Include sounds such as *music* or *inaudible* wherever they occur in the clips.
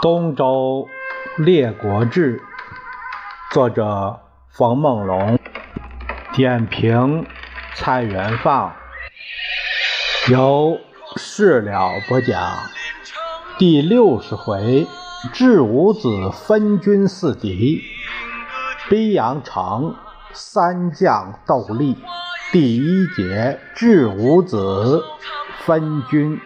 《东周列国志》，作者冯梦龙，点评蔡元放，由事了播讲。第六十回，智五子分军四敌，逼阳城三将斗力。第一节，智五子分军。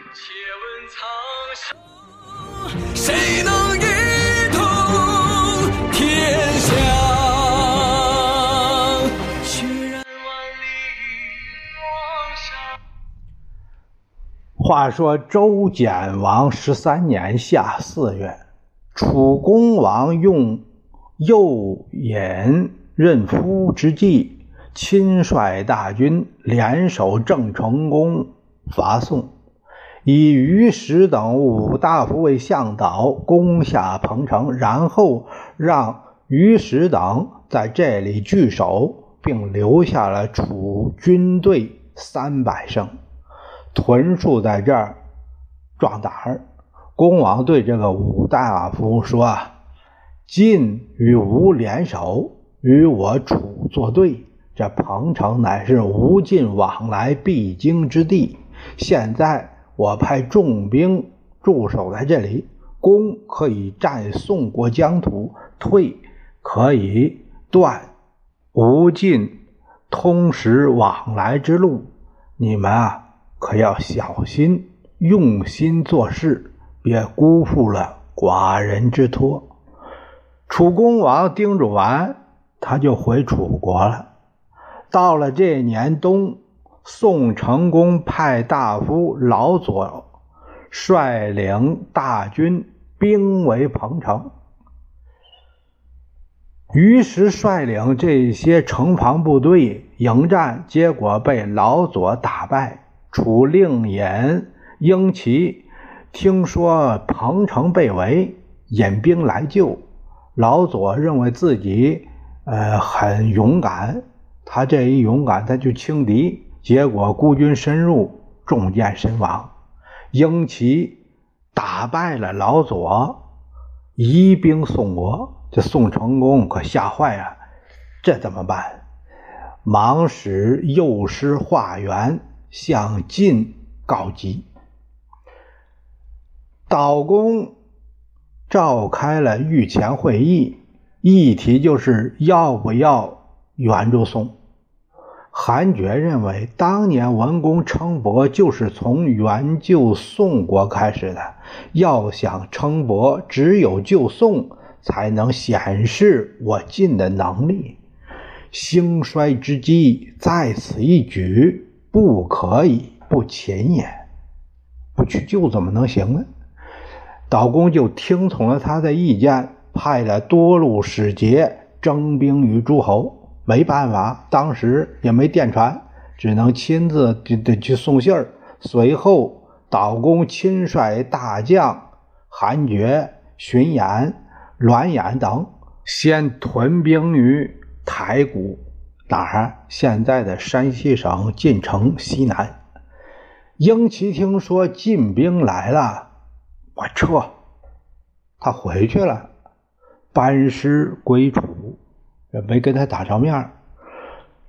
话说周简王十三年夏四月，楚公王用右尹任夫之计，亲率大军联手郑成功，伐宋。以于石等五大夫为向导，攻下彭城，然后让于石等在这里据守，并留下了楚军队三百乘，屯戍在这儿壮胆儿。公王对这个五大夫说：“晋与吴联手，与我楚作对。这彭城乃是吴晋往来必经之地，现在。”我派重兵驻守在这里，攻可以占宋国疆土，退可以断吴晋通使往来之路。你们啊，可要小心，用心做事，别辜负了寡人之托。楚公王叮嘱完，他就回楚国了。到了这年冬。宋成功派大夫老左率领大军兵围彭城，于是率领这些城防部队迎战，结果被老左打败。楚令尹英奇听说彭城被围，引兵来救。老左认为自己呃很勇敢，他这一勇敢，他就轻敌。结果孤军深入，中箭身亡。英奇打败了老左，移兵宋国。这宋成功可吓坏了，这怎么办？忙使右师化元向晋告急。岛公召开了御前会议，议题就是要不要援助宋。韩厥认为，当年文公称伯就是从援救宋国开始的。要想称伯，只有救宋，才能显示我晋的能力。兴衰之机在此一举，不可以不勤也。不去救怎么能行呢？岛公就听从了他的意见，派了多路使节征兵于诸侯。没办法，当时也没电传，只能亲自得得去送信儿。随后，岛公亲率大将韩厥、荀偃、栾衍等，先屯兵于台谷（哪儿？现在的山西省晋城西南）。英奇听说晋兵来了，我撤，他回去了，班师归楚。没跟他打照面。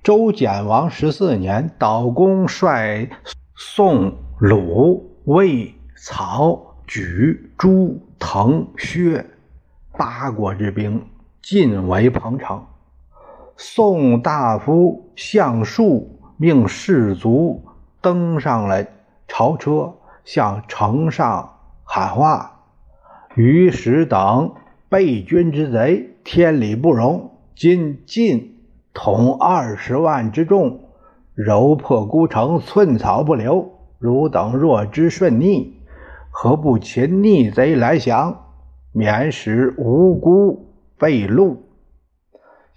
周简王十四年，岛公率宋、鲁、魏、曹、莒、朱、滕、薛八国之兵进围彭城。宋大夫向树命士卒登上了朝车，向城上喊话：“于时等背君之贼，天理不容。”今晋统二十万之众，揉破孤城，寸草不留。汝等若知顺逆，何不擒逆贼来降，免使无辜被戮？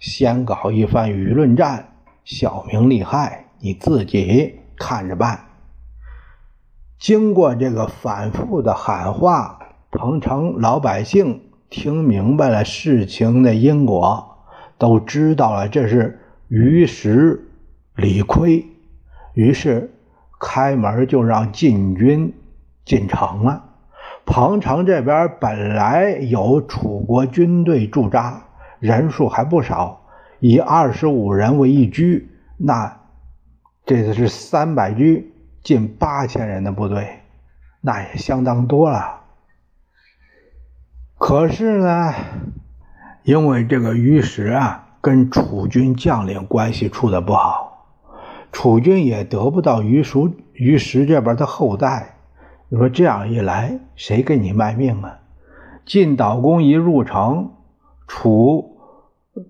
先搞一番舆论战，小明利害，你自己看着办。经过这个反复的喊话，彭城老百姓听明白了事情的因果。都知道了，这是于时理亏，于是开门就让晋军进城了。彭城这边本来有楚国军队驻扎，人数还不少，以二十五人为一居，那这是三百居，近八千人的部队，那也相当多了。可是呢，因为这个于石啊，跟楚军将领关系处的不好，楚军也得不到于叔于石这边的后代。你说这样一来，谁给你卖命啊？晋悼公一入城，楚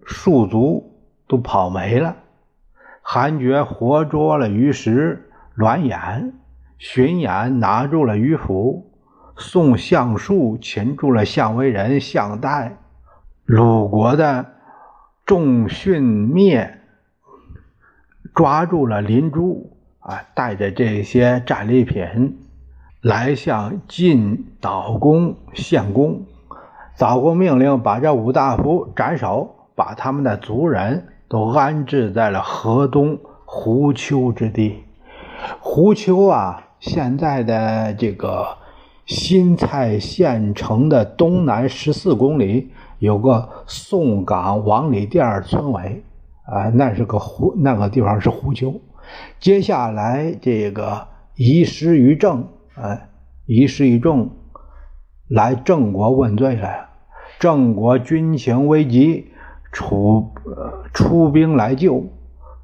戍卒都跑没了。韩厥活捉了于石、栾衍，荀偃拿住了于府，宋相术擒住了相为人项代，鲁国的仲训灭抓住了林珠啊，带着这些战利品。来向晋悼公献功，早过命令把这五大夫斩首，把他们的族人都安置在了河东胡丘之地。胡丘啊，现在的这个新蔡县城的东南十四公里有个宋岗王李店村委，啊，那是个胡，那个地方是胡丘。接下来这个移师于郑。哎，遗失于众来郑国问罪了。郑国军情危急，楚出兵来救。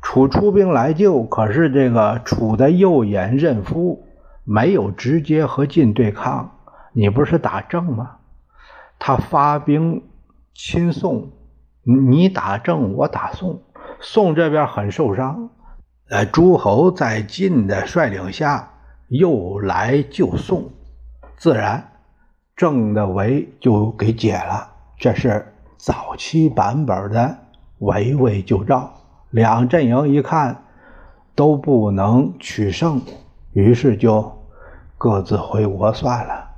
楚出兵来救，可是这个楚的右眼任夫没有直接和晋对抗。你不是打郑吗？他发兵亲宋，你打郑，我打宋。宋这边很受伤。呃，诸侯在晋的率领下。又来救宋，自然郑的围就给解了。这是早期版本的围魏救赵。两阵营一看都不能取胜，于是就各自回国算了。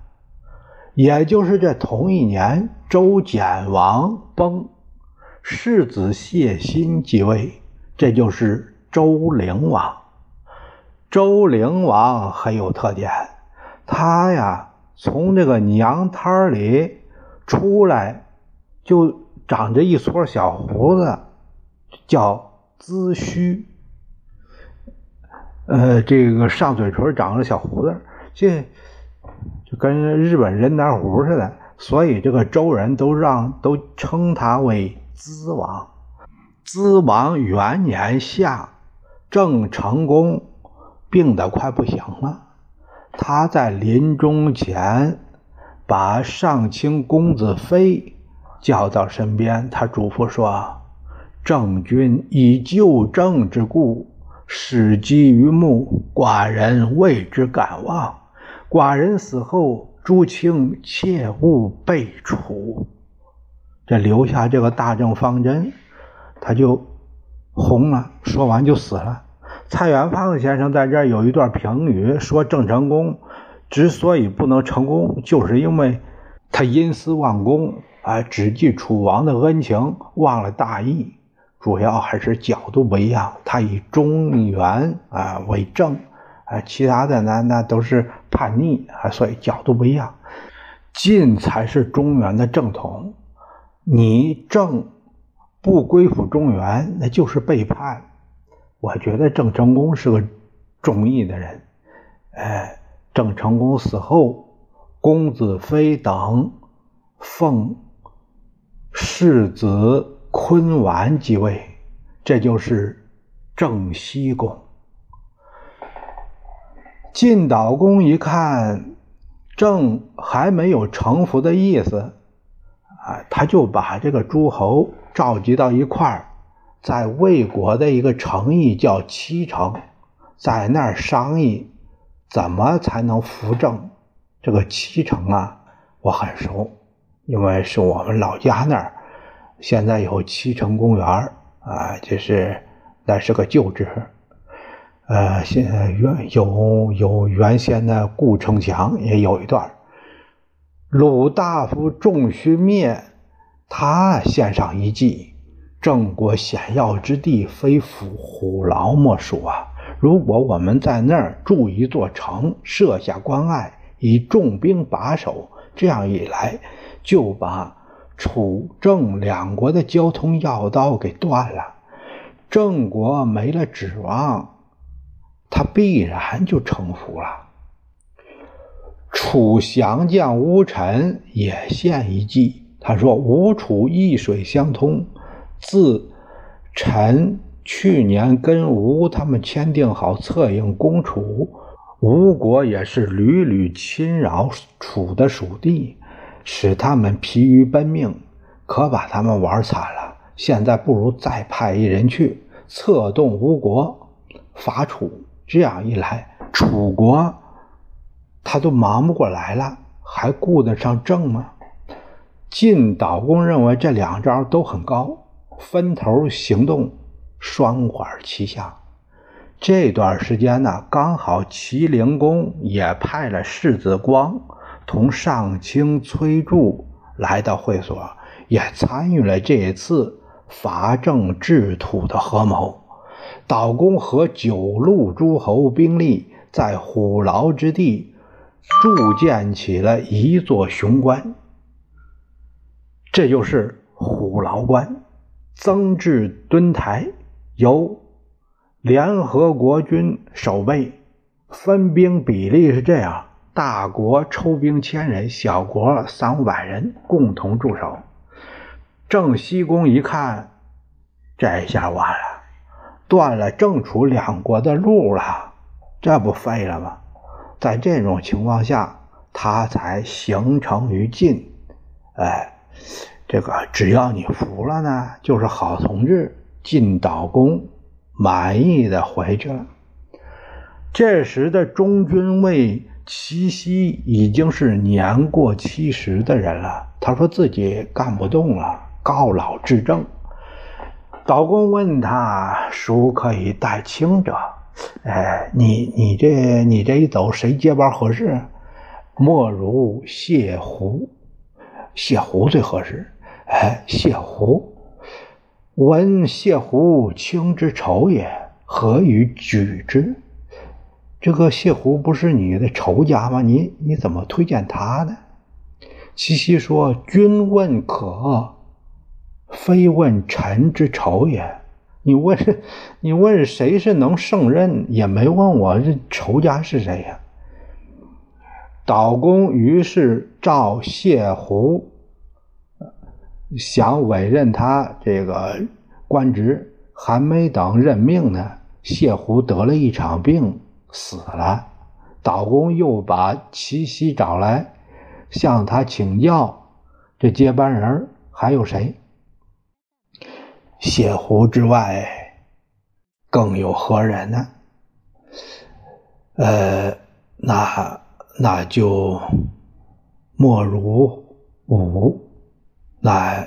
也就是这同一年，周简王崩，世子谢欣继位，这就是周灵王。周灵王很有特点，他呀从这个娘胎里出来，就长着一撮小胡子，叫髭须。呃，这个上嘴唇长着小胡子，这就跟日本人胆虎似的，所以这个周人都让都称他为资王。资王元年夏，郑成功。病得快不行了，他在临终前把上卿公子非叫到身边，他嘱咐说：“郑君以救郑之故，始积于目，寡人为之感望。寡人死后，诸卿切勿被处。”这留下这个大政方针，他就红了。说完就死了。蔡元芳先生在这儿有一段评语，说郑成功之所以不能成功，就是因为他因私忘公啊，只记楚王的恩情，忘了大义。主要还是角度不一样，他以中原啊为正啊，其他的呢那都是叛逆啊，所以角度不一样。晋才是中原的正统，你郑不归附中原，那就是背叛。我觉得郑成功是个忠义的人，哎，郑成功死后，公子非等奉世子坤丸继位，这就是郑西公。晋悼公一看郑还没有臣服的意思，啊，他就把这个诸侯召集到一块儿。在魏国的一个城邑叫七城，在那儿商议怎么才能扶正。这个七城啊，我很熟，因为是我们老家那儿。现在有七城公园啊，就是那是个旧址。呃，现原有有原先的故城墙，也有一段。鲁大夫仲须灭，他献上一计。郑国险要之地，非虎虎牢莫属啊！如果我们在那儿筑一座城，设下关隘，以重兵把守，这样一来，就把楚郑两国的交通要道给断了。郑国没了指望，他必然就臣服了。楚降将乌臣也献一计，他说：“吴楚易水相通，自臣去年跟吴他们签订好策应攻楚，吴国也是屡屡侵扰楚的属地，使他们疲于奔命，可把他们玩惨了。现在不如再派一人去。”策动吴国伐楚，这样一来，楚国他都忙不过来了，还顾得上郑吗？晋悼公认为这两招都很高，分头行动，双管齐下。这段时间呢，刚好齐灵公也派了世子光同上卿崔杼来到会所，也参与了这一次。伐郑治土的合谋，岛公和九路诸侯兵力在虎牢之地筑建起了一座雄关，这就是虎牢关。增至墩台，由联合国军守备，分兵比例是这样：大国抽兵千人，小国三五百人共同驻守。郑西公一看，这下完了，断了郑楚两国的路了，这不废了吗？在这种情况下，他才形成于晋。哎，这个只要你服了呢，就是好同志。晋悼公满意的回去了。这时的中军尉齐西已经是年过七十的人了，他说自己干不动了。告老致政，道公问他：“孰可以代卿者？”哎，你你这你这一走，谁接班合适？莫如谢胡，谢胡最合适。哎，谢胡，闻谢胡卿之仇也，何以举之？这个谢胡不是你的仇家吗？你你怎么推荐他呢？七夕说：“君问可。”非问臣之仇也，你问，你问谁是能胜任，也没问我这仇家是谁呀？岛公于是召谢胡，想委任他这个官职，还没等任命呢，谢胡得了一场病死了。岛公又把齐奚找来，向他请教，这接班人还有谁？谢胡之外，更有何人呢？呃，那那就莫如武。那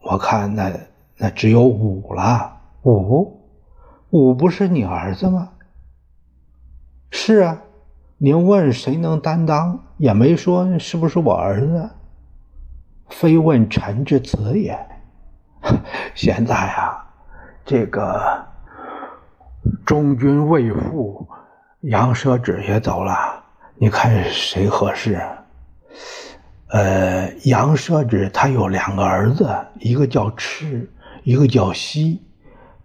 我看那那只有五了。五，五不是你儿子吗？是啊，您问谁能担当，也没说是不是我儿子。非问臣之子也。*laughs* 现在啊，这个中军未父杨舍止也走了，你看谁合适？呃，杨舍止他有两个儿子，一个叫赤，一个叫西，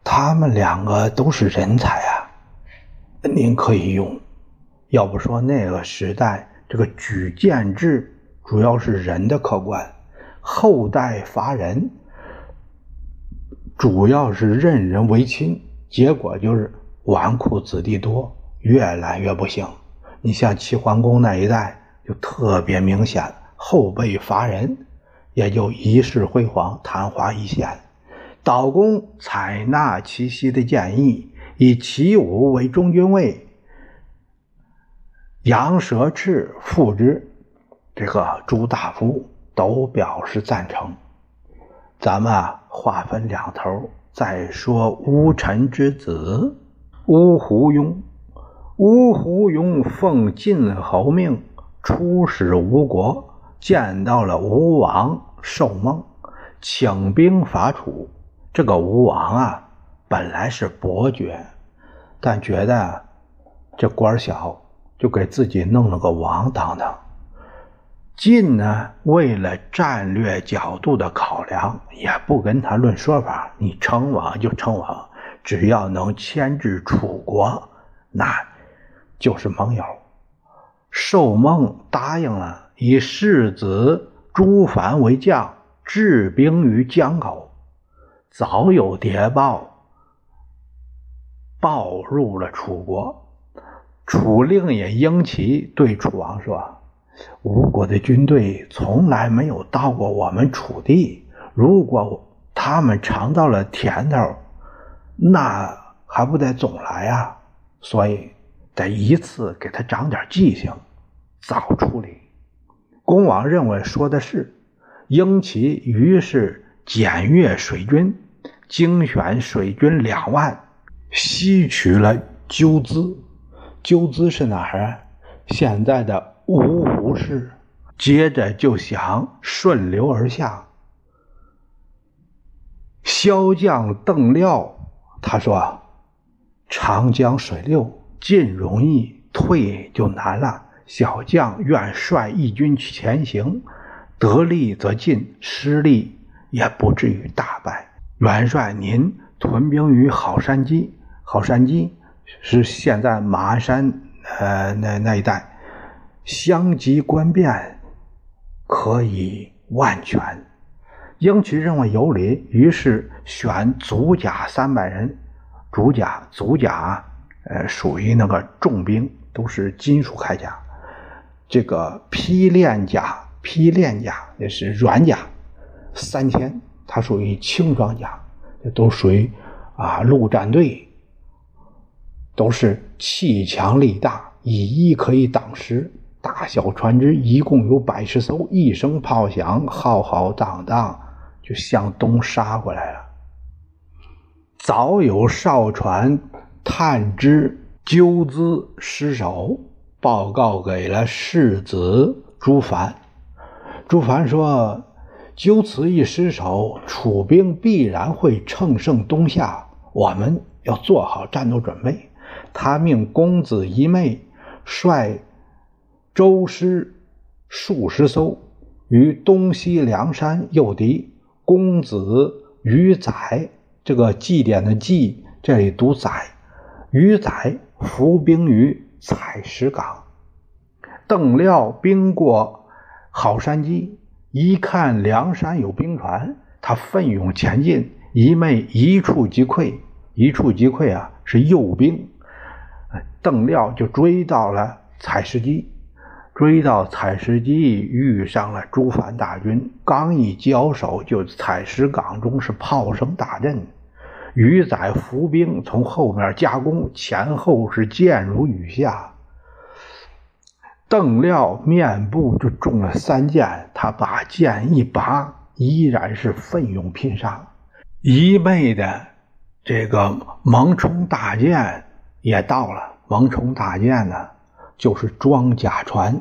他们两个都是人才啊，您可以用。要不说那个时代这个举荐制主要是人的客观，后代乏人。主要是任人唯亲，结果就是纨绔子弟多，越来越不行。你像齐桓公那一代，就特别明显，后辈乏人，也就一世辉煌，昙花一现。岛公采纳齐奚的建议，以齐武为中军尉，杨蛇赤副之。这个诸大夫都表示赞成。咱们啊。划分两头，再说乌臣之子乌胡庸。乌胡庸奉晋侯命出使吴国，见到了吴王寿梦，请兵伐楚。这个吴王啊，本来是伯爵，但觉得这官小，就给自己弄了个王当当。晋呢，为了战略角度的考量，也不跟他论说法，你称王就称王，只要能牵制楚国，那就是盟友。寿梦答应了，以世子朱凡为将，治兵于江口。早有谍报报入了楚国，楚令也英奇对楚王说。吴国的军队从来没有到过我们楚地，如果他们尝到了甜头，那还不得总来啊？所以得一次给他长点记性，早处理。公王认为说的是，英奇于是检阅水军，精选水军两万，吸取了鸠兹。鸠兹是哪儿？现在的。芜湖市，接着就想顺流而下。骁将邓廖他说：“长江水流，进容易，退就难了。小将愿率义军前行，得利则进，失利也不至于大败。元帅，您屯兵于好山矶，好山矶是现在马鞍山呃那那一带。”相机观变，可以万全。英奇认为有理，于是选足甲三百人。足甲，足甲，呃，属于那个重兵，都是金属铠甲。这个披链甲，披链甲也是软甲，三千，它属于轻装甲，这都属于啊陆战队，都是气强力大，以一可以挡十。大小船只一共有百十艘，一声炮响，浩浩荡荡就向东杀过来了。早有哨船探知鸠兹失守，报告给了世子朱凡。朱凡说：“鸠兹一失守，楚兵必然会乘胜东下，我们要做好战斗准备。”他命公子一妹率。舟师数十艘于东西梁山诱敌，公子于载这个祭典的祭，这里读载，于载伏兵于采石港。邓廖兵过好山矶，一看梁山有兵船，他奋勇前进，一昧一触即溃，一触即溃啊，是诱兵。邓廖就追到了采石矶。追到采石矶，遇上了朱凡大军。刚一交手，就采石港中是炮声大震。鱼载伏兵从后面夹攻，前后是箭如雨下。邓廖面部就中了三箭，他把剑一拔，依然是奋勇拼杀。一昧的这个蒙冲大舰也到了。蒙冲大舰呢？就是装甲船，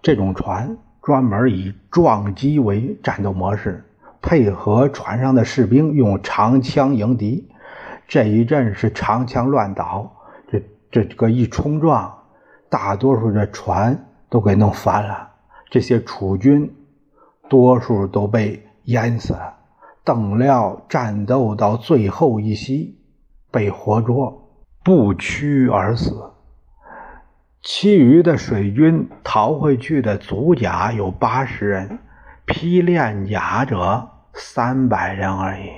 这种船专门以撞击为战斗模式，配合船上的士兵用长枪迎敌。这一阵是长枪乱倒，这这个一冲撞，大多数的船都给弄翻了。这些楚军多数都被淹死了。邓廖战斗到最后一息，被活捉，不屈而死。其余的水军逃回去的卒甲有八十人，披练甲者三百人而已，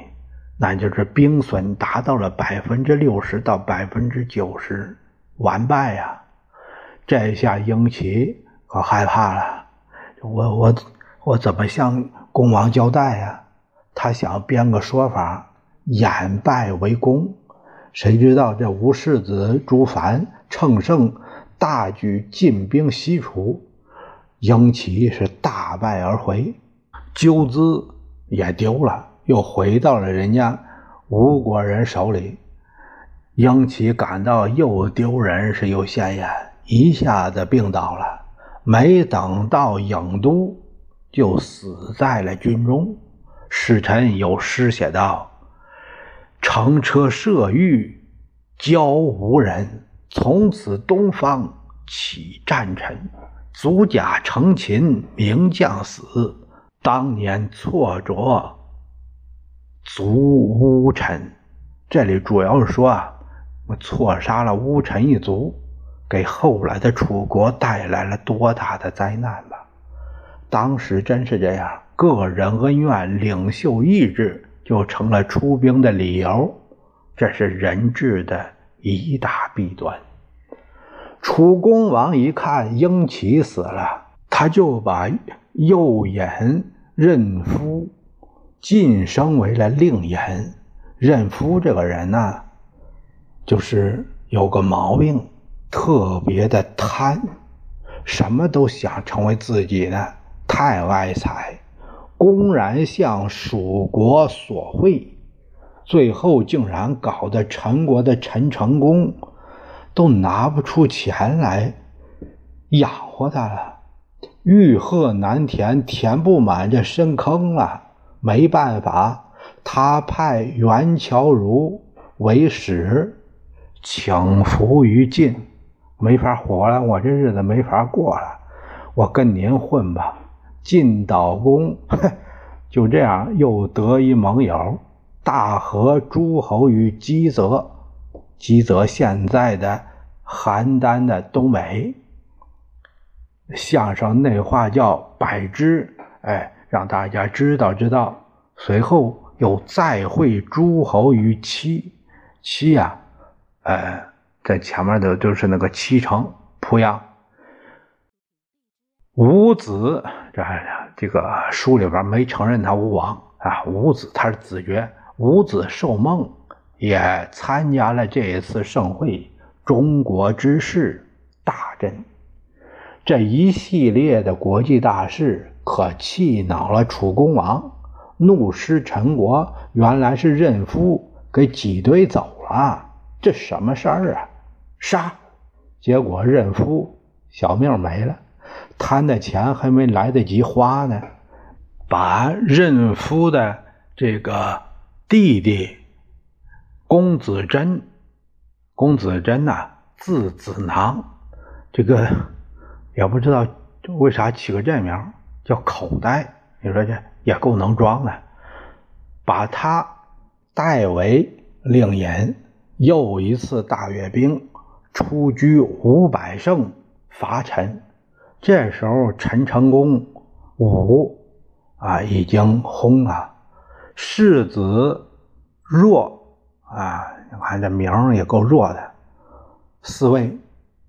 那就是兵损达到了百分之六十到百分之九十，完败呀！这下英奇可害怕了，我我我怎么向公王交代呀？他想编个说法，掩败为功，谁知道这吴世子朱凡乘胜。大举进兵西楚，英奇是大败而回，鸠兹也丢了，又回到了人家吴国人手里。英奇感到又丢人是又显眼，一下子病倒了，没等到郢都，就死在了军中。使臣有诗写道：“乘车射御，交无人。”从此东方起战尘，足甲成秦，名将死。当年挫折足乌臣。这里主要是说啊，我错杀了乌臣一族，给后来的楚国带来了多大的灾难吧？当时真是这样，个人恩怨、领袖意志就成了出兵的理由，这是人质的一大弊端。楚公王一看英齐死了，他就把右眼任夫晋升为了令尹。任夫这个人呢，就是有个毛病，特别的贪，什么都想成为自己的，太爱财，公然向蜀国索贿，最后竟然搞得陈国的陈成功都拿不出钱来养活他了，欲壑难填，填不满这深坑了，没办法。他派袁乔如为使，请服于晋，没法活了，我这日子没法过了，我跟您混吧。晋悼公 *laughs* 就这样又得一盟友，大和诸侯于基泽，基泽现在的邯郸的东北。相声内话叫百知，哎，让大家知道知道。随后。又再会诸侯于七七呀，呃，在前面的就是那个七城濮阳。五子这这个书里边没承认他吴王啊，五子他是子爵，五子受梦也参加了这一次盛会，中国之事大振。这一系列的国际大事可气恼了楚公王。怒失陈国，原来是任夫给挤兑走了，这什么事儿啊？杀！结果任夫小命没了，贪的钱还没来得及花呢，把任夫的这个弟弟公子贞，公子贞呐，字子囊，这个也不知道为啥起个这名，叫口袋。你说这？也够能装的，把他代为令尹，又一次大阅兵，出居五百胜，伐陈。这时候陈成功武啊已经轰了，世子若啊，你看这名也够弱的。四位，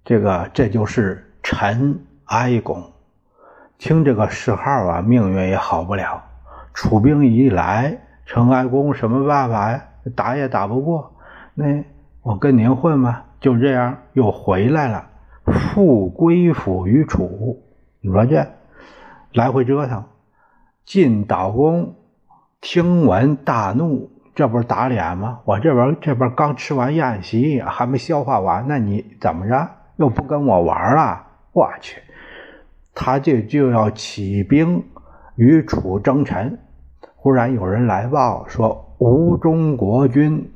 这个这就是陈哀公，听这个谥号啊，命运也好不了。楚兵一来，陈哀公什么办法呀？打也打不过，那我跟您混吧。就这样又回来了，复归附于楚。你说这来回折腾，晋悼公听闻大怒，这不是打脸吗？我这边这边刚吃完宴席，还没消化完，那你怎么着？又不跟我玩了？我去，他这就要起兵与楚争臣。忽然有人来报说，吴中国君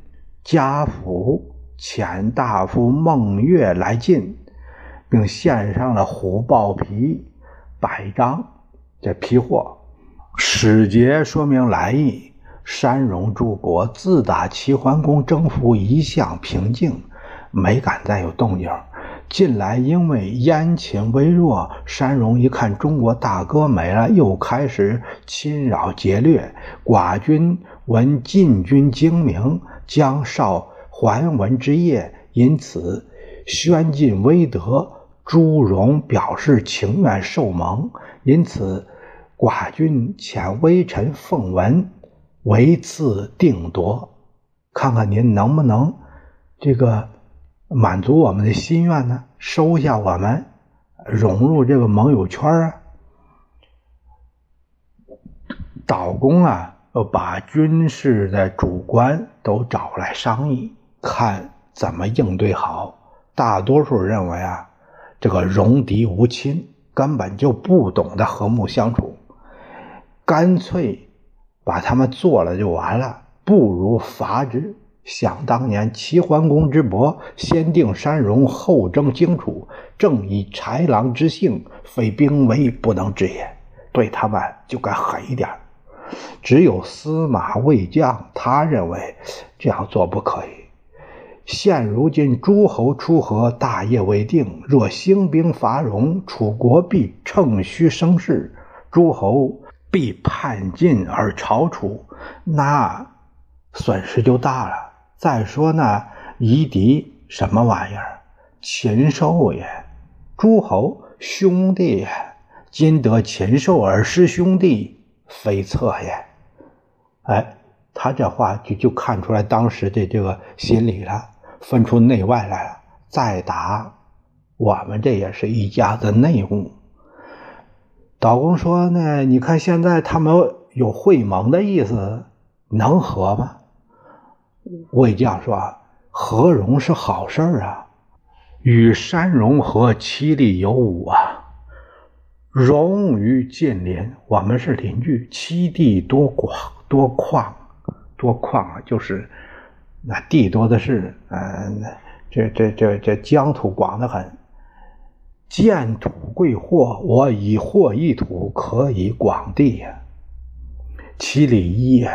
家府遣大夫孟月来晋，并献上了虎豹皮百张，这批货。使节说明来意：山戎诸国自打齐桓公征服，一向平静，没敢再有动静。近来因为燕秦微弱，山戎一看中国大哥没了，又开始侵扰劫掠。寡君闻晋军精明，将少还文之业，因此宣晋威德。朱荣表示情愿受蒙，因此寡君遣微臣奉文，为赐定夺。看看您能不能这个。满足我们的心愿呢？收下我们，融入这个盟友圈啊！岛公啊，把军事的主官都找来商议，看怎么应对好。大多数认为啊，这个戎狄无亲，根本就不懂得和睦相处，干脆把他们做了就完了，不如伐之。想当年齐桓公之伯，先定山戎，后征荆楚，正以豺狼之性，非兵威不能制也。对他们就该狠一点。只有司马魏将，他认为这样做不可以。现如今诸侯出河，大业未定，若兴兵伐戎，楚国必乘虚生事，诸侯必叛晋而朝楚，那损失就大了。再说呢，夷狄什么玩意儿？禽兽也！诸侯兄弟也！今得禽兽而失兄弟，非策也。哎，他这话就就看出来当时的这个心理了，分出内外来了。再打我们这也是一家子内务。导公说呢，你看现在他们有会盟的意思，能和吗？魏将说：“和戎是好事儿啊，与山戎和，其利有五啊。戎于近邻，我们是邻居，七地多广多旷，多旷啊，就是那地多的是，嗯，这这这这疆土广得很。见土贵货，我以货易土，可以广地呀。其利一也。”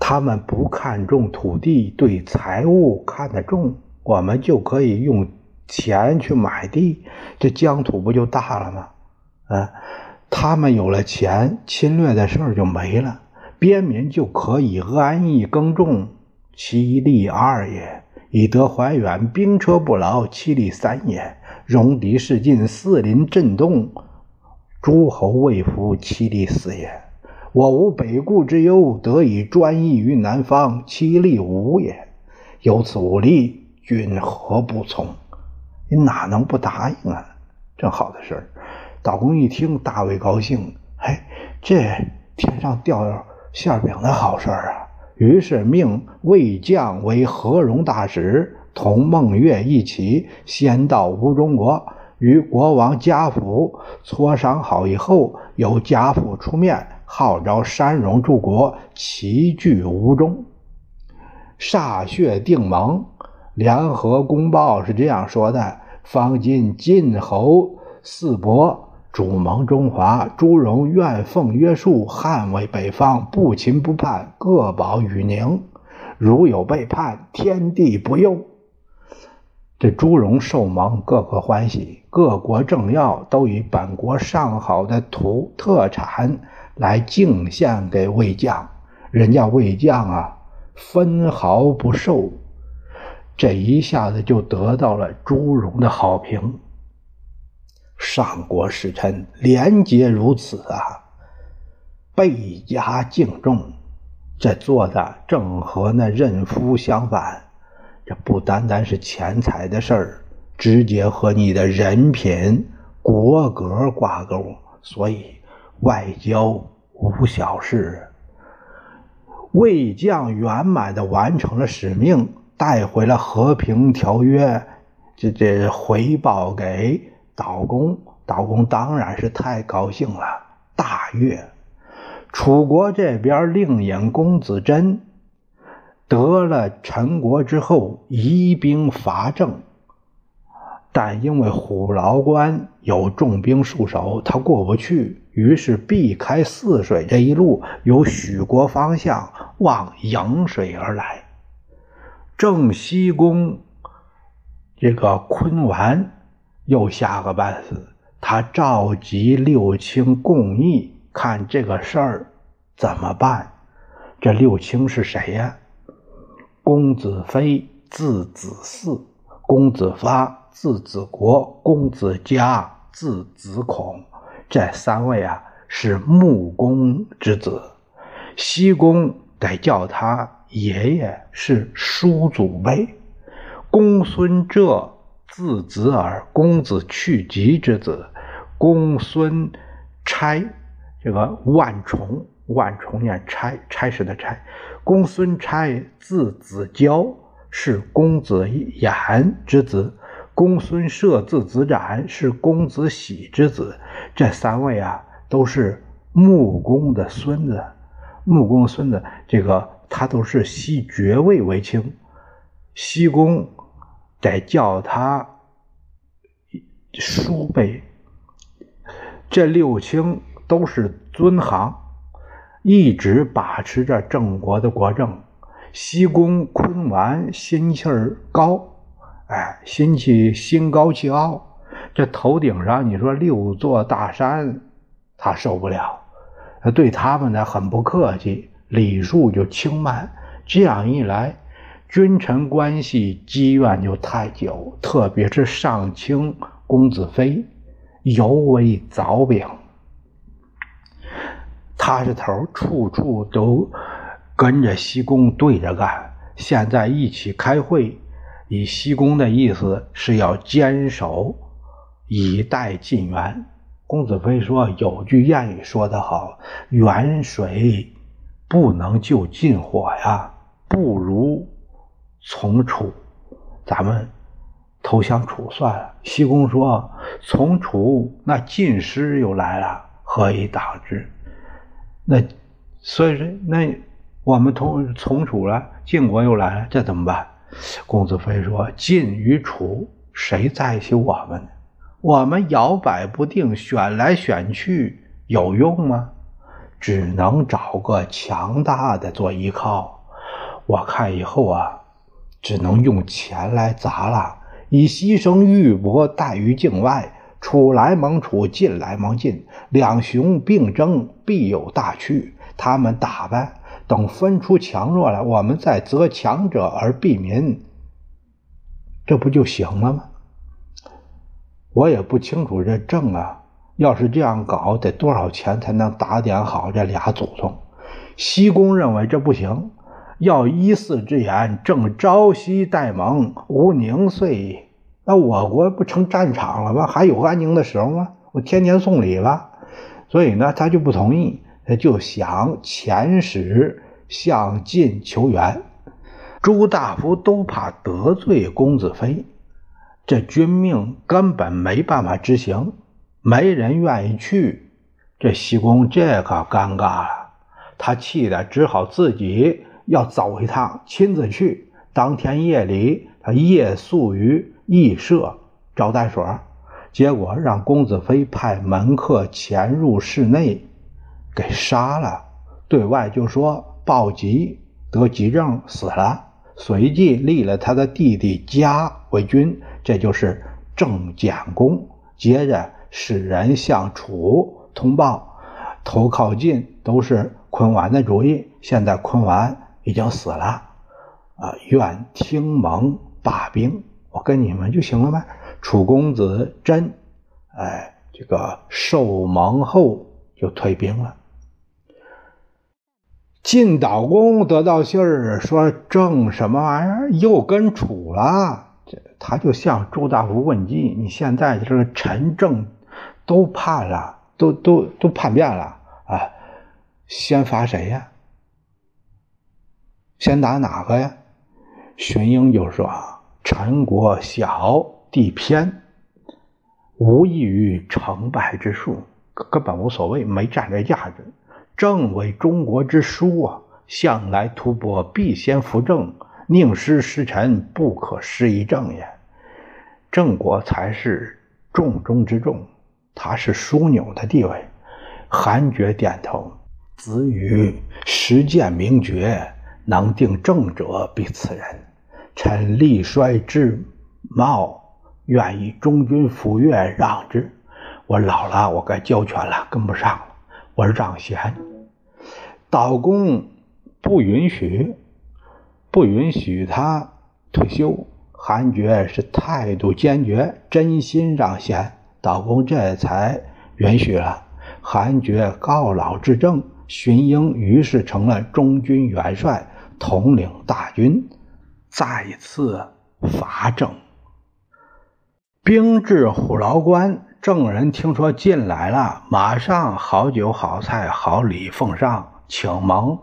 他们不看重土地，对财物看得重，我们就可以用钱去买地，这疆土不就大了吗？啊，他们有了钱，侵略的事儿就没了，边民就可以安逸耕种，其利二也；以德怀远，兵车不劳，其利三也；戎狄势尽，四邻震动，诸侯未服，其利四也。我无北顾之忧，得以专意于南方，其利无也。有此五利，君何不从？你哪能不答应啊？正好的事儿。道公一听，大为高兴。哎，这天上掉馅饼的好事儿啊！于是命魏将为和戎大使，同孟月一起，先到吴中国，与国王家父磋商好以后，由家父出面。号召山戎诸国齐聚吴中，歃血定盟。联合公报是这样说的：方今晋侯四伯主盟中华，诸戎愿奉约束，捍卫北方，不侵不叛，各保与宁。如有背叛，天地不佑。这诸戎受盟，个个欢喜。各国政要都以本国上好的土特产。来敬献给魏将，人家魏将啊，分毫不受，这一下子就得到了朱荣的好评。上国使臣廉洁如此啊，倍加敬重。这做的正和那任夫相反，不单单是钱财的事儿，直接和你的人品、国格挂钩，所以。外交无小事，魏将圆满的完成了使命，带回了和平条约，这这回报给岛公，岛公当然是太高兴了，大悦。楚国这边令尹公子贞得了陈国之后，移兵伐郑。但因为虎牢关有重兵戍守，他过不去，于是避开泗水这一路，由许国方向往颍水而来。郑西公这个昆完又吓个半死，他召集六卿共议，看这个事儿怎么办。这六卿是谁呀？公子非，字子嗣，公子发。字子国，公子嘉，字子孔，这三位啊是穆公之子。西公得叫他爷爷，是叔祖辈。公孙浙，字子耳，公子去疾之子。公孙差，这个万重，万重念差，差事的差。公孙差，字子交，是公子偃之子。公孙涉字子展是公子喜之子，这三位啊都是穆公的孙子。穆公孙子，这个他都是袭爵位为卿，西公得叫他叔辈。这六卿都是尊行，一直把持着郑国的国政。西宫昆完心气儿高，哎，心气心高气傲，这头顶上你说六座大山，他受不了。对他们呢很不客气，礼数就轻慢。这样一来，君臣关系积怨就太久，特别是上卿公子非。尤为凿饼，他是头，处处都跟着西宫对着干。现在一起开会，以西宫的意思是要坚守，以待晋元。公子非说有句谚语说得好：“远水不能救近火呀，不如从楚。”咱们。投降楚算了。西宫说：“从楚那晋师又来了，何以挡之？”那所以说，那我们同从楚了，晋国又来了，这怎么办？公子非说：“晋与楚，谁在起我们？我们摇摆不定，选来选去，有用吗？只能找个强大的做依靠。我看以后啊，只能用钱来砸了。”以牺牲玉帛待于境外，楚来蒙楚，晋来蒙晋，两雄并争，必有大趋。他们打呗，等分出强弱来，我们再择强者而避民，这不就行了吗？我也不清楚这政啊，要是这样搞，得多少钱才能打点好这俩祖宗？西宫认为这不行。要依四之言，正朝夕待盟，无宁岁，那我国不成战场了吗？还有安宁的时候吗？我天天送礼了，所以呢，他就不同意，他就想遣使向晋求援。诸大夫都怕得罪公子非，这军命根本没办法执行，没人愿意去。这西宫这可尴尬了，他气的只好自己。要走一趟，亲自去。当天夜里，他夜宿于驿舍招待所，结果让公子非派门客潜入室内，给杀了。对外就说暴疾得急症死了，随即立了他的弟弟嘉为君，这就是郑简公。接着使人向楚通报，投靠晋都是昆完的主意。现在昆完。已经死了，啊！愿听盟罢兵，我跟你们就行了呗。楚公子真，哎，这个受蒙后就退兵了。晋悼公得到信儿，说郑什么玩意儿又跟楚了，这他就向朱大夫问计。你现在这个陈郑都叛了，都都都叛变了啊！先罚谁呀？先打哪个呀？荀英就说：“陈国小，地偏，无异于成败之数，根本无所谓，没战略价值。正为中国之书啊，向来突破必先扶正，宁失失臣，不可失一正也。郑国才是重中之重，他是枢纽的地位。”韩厥点头：“子羽实践明觉。”能定政者，必此人。臣力衰之茂，愿以中军抚越让之。我老了，我该交权了，跟不上了。我让贤，道公不允许，不允许他退休。韩厥是态度坚决，真心让贤，道公这才允许了。韩厥告老执政，荀英于是成了中军元帅。统领大军，再次伐郑。兵至虎牢关，郑人听说进来了，马上好酒好菜好礼奉上，请盟。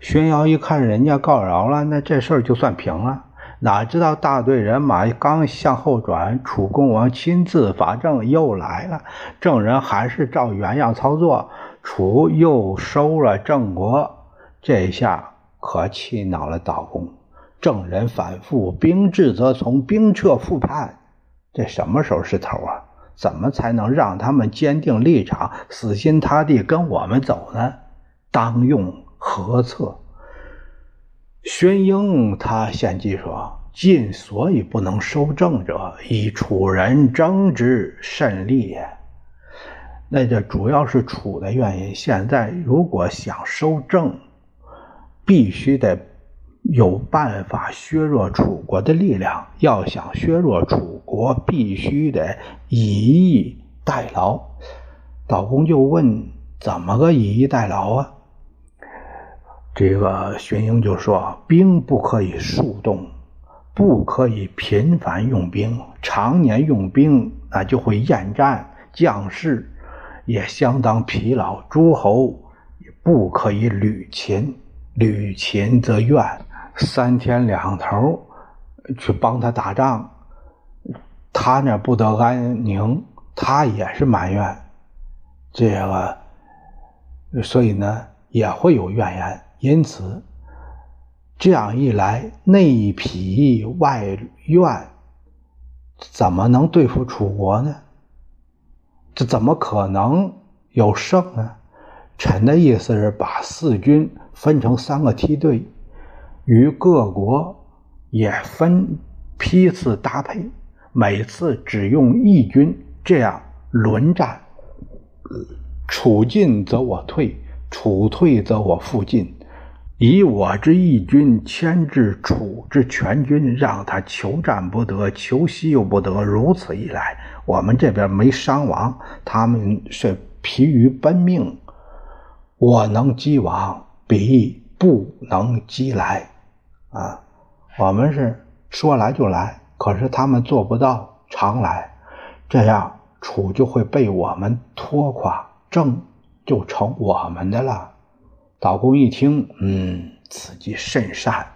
荀瑶一看人家告饶了，那这事儿就算平了。哪知道大队人马刚向后转，楚共王亲自伐郑又来了。郑人还是照原样操作，楚又收了郑国。这下。可气恼了道公。证人反复，兵至则从，兵撤复叛。这什么时候是头啊？怎么才能让他们坚定立场，死心塌地跟我们走呢？当用何策？宣英他献计说：“晋所以不能收政者，以楚人争之甚利也。”那这主要是楚的原因。现在如果想收政，必须得。有办法削弱楚国的力量。要想削弱楚国，必须得以逸待劳。道公就问：“怎么个以逸待劳啊？”这个荀英就说：“兵不可以速动，不可以频繁用兵。常年用兵，那就会厌战，将士也相当疲劳。诸侯也不可以屡勤，屡勤则怨。”三天两头去帮他打仗，他那不得安宁，他也是埋怨这个，所以呢也会有怨言。因此，这样一来，内疲外怨，怎么能对付楚国呢？这怎么可能有胜呢？臣的意思是把四军分成三个梯队。与各国也分批次搭配，每次只用一军，这样轮战。楚进则我退，楚退则我复进，以我之义军牵制楚之全军，让他求战不得，求息又不得。如此一来，我们这边没伤亡，他们是疲于奔命。我能击亡，彼不能击来。啊，我们是说来就来，可是他们做不到常来，这样楚就会被我们拖垮，郑就成我们的了。道公一听，嗯，此计甚善，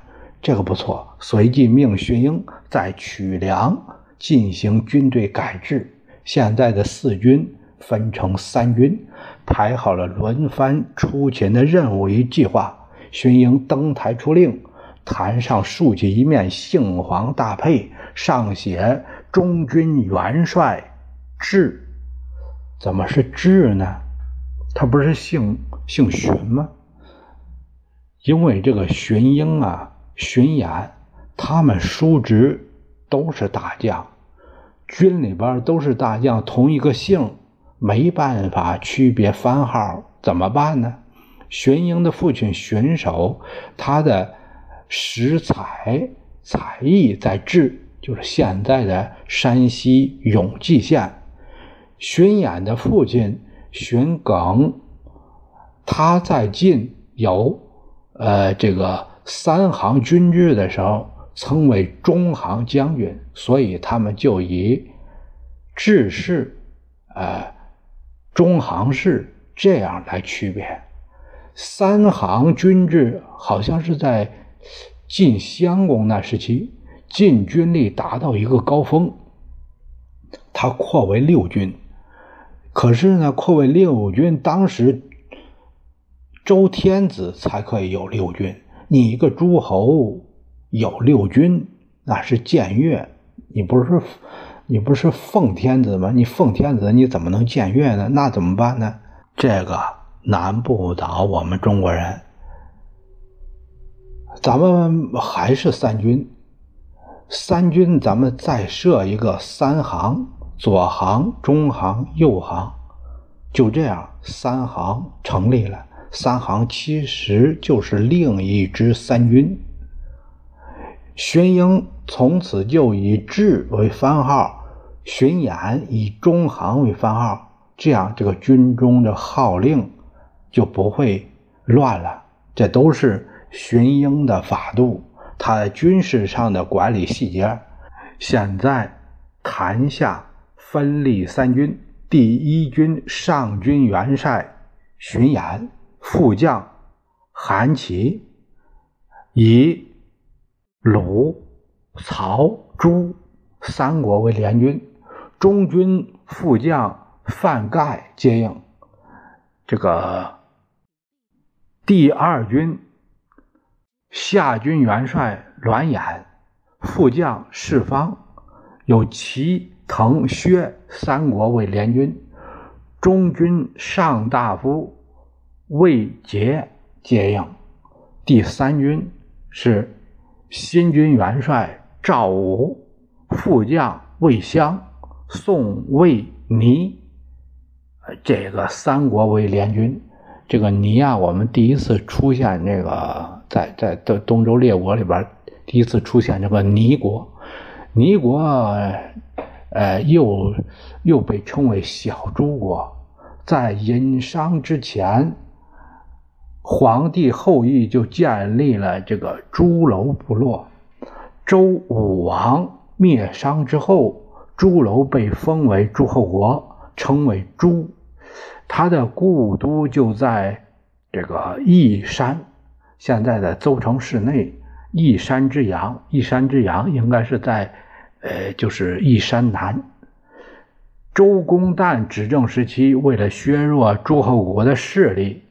这个不错。随即命荀英在曲梁进行军队改制，现在的四军分成三军，排好了轮番出勤的任务与计划。荀英登台出令。坛上竖起一面杏黄大佩，上写“中军元帅志”。怎么是志呢？他不是姓姓荀吗？因为这个荀英啊、荀偃，他们叔侄都是大将，军里边都是大将，同一个姓，没办法区别番号，怎么办呢？荀英的父亲荀守，他的。识才才艺在治，就是现在的山西永济县。荀衍的父亲荀耿，他在晋有呃这个三行军制的时候，称为中行将军，所以他们就以治士、呃中行士这样来区别。三行军制好像是在。晋襄公那时期，晋军力达到一个高峰，他扩为六军。可是呢，扩为六军，当时周天子才可以有六军。你一个诸侯有六军，那是僭越。你不是你不是奉天子吗？你奉天子，你怎么能僭越呢？那怎么办呢？这个难不倒我们中国人。咱们还是三军，三军咱们再设一个三行，左行、中行、右行，就这样三行成立了。三行其实就是另一支三军。荀英从此就以志为番号，荀偃以中行为番号，这样这个军中的号令就不会乱了。这都是。荀英的法度，他军事上的管理细节。现在谈下分立三军：第一军上军元帅荀偃，副将韩琦，以鲁、曹、朱三国为联军；中军副将范盖接应。这个第二军。夏军元帅栾衍，副将释方，有齐、滕、薛三国为联军。中军上大夫魏杰接应。第三军是新军元帅赵武，副将魏襄、宋、魏、倪。这个三国为联军。这个尼啊，我们第一次出现这个在在东东周列国里边第一次出现这个尼国。尼国，呃，又又被称为小诸国。在殷商之前，黄帝后裔就建立了这个朱楼部落。周武王灭商之后，朱楼被封为诸侯国，称为朱。他的故都就在这个义山，现在的邹城市内。义山之阳，义山之阳应该是在，呃，就是义山南。周公旦执政时期，为了削弱诸侯国的势力，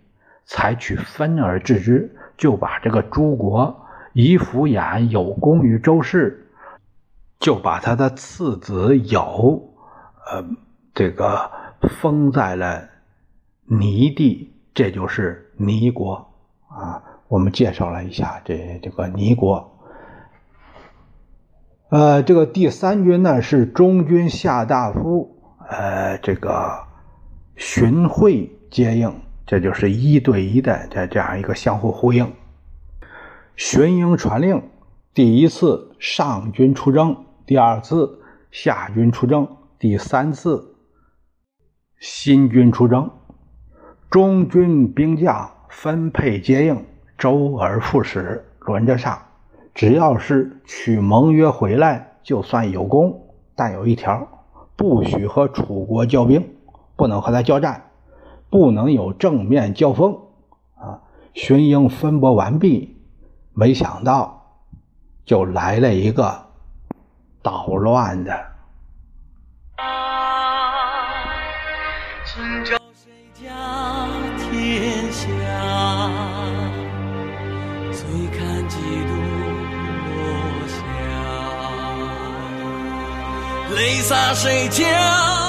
采取分而治之，就把这个诸国夷弗衍有功于周氏，就把他的次子有，呃，这个封在了泥地，这就是泥国啊。我们介绍了一下这这个泥国，呃，这个第三军呢是中军下大夫。呃，这个荀会接应，这就是一对一的这这样一个相互呼应。荀英传令，第一次上军出征，第二次下军出征，第三次新军出征。中军兵将分配接应，周而复始，轮着上。只要是取盟约回来，就算有功，但有一条。不许和楚国交兵，不能和他交战，不能有正面交锋。啊，荀英分拨完毕，没想到就来了一个捣乱的。泪洒谁家？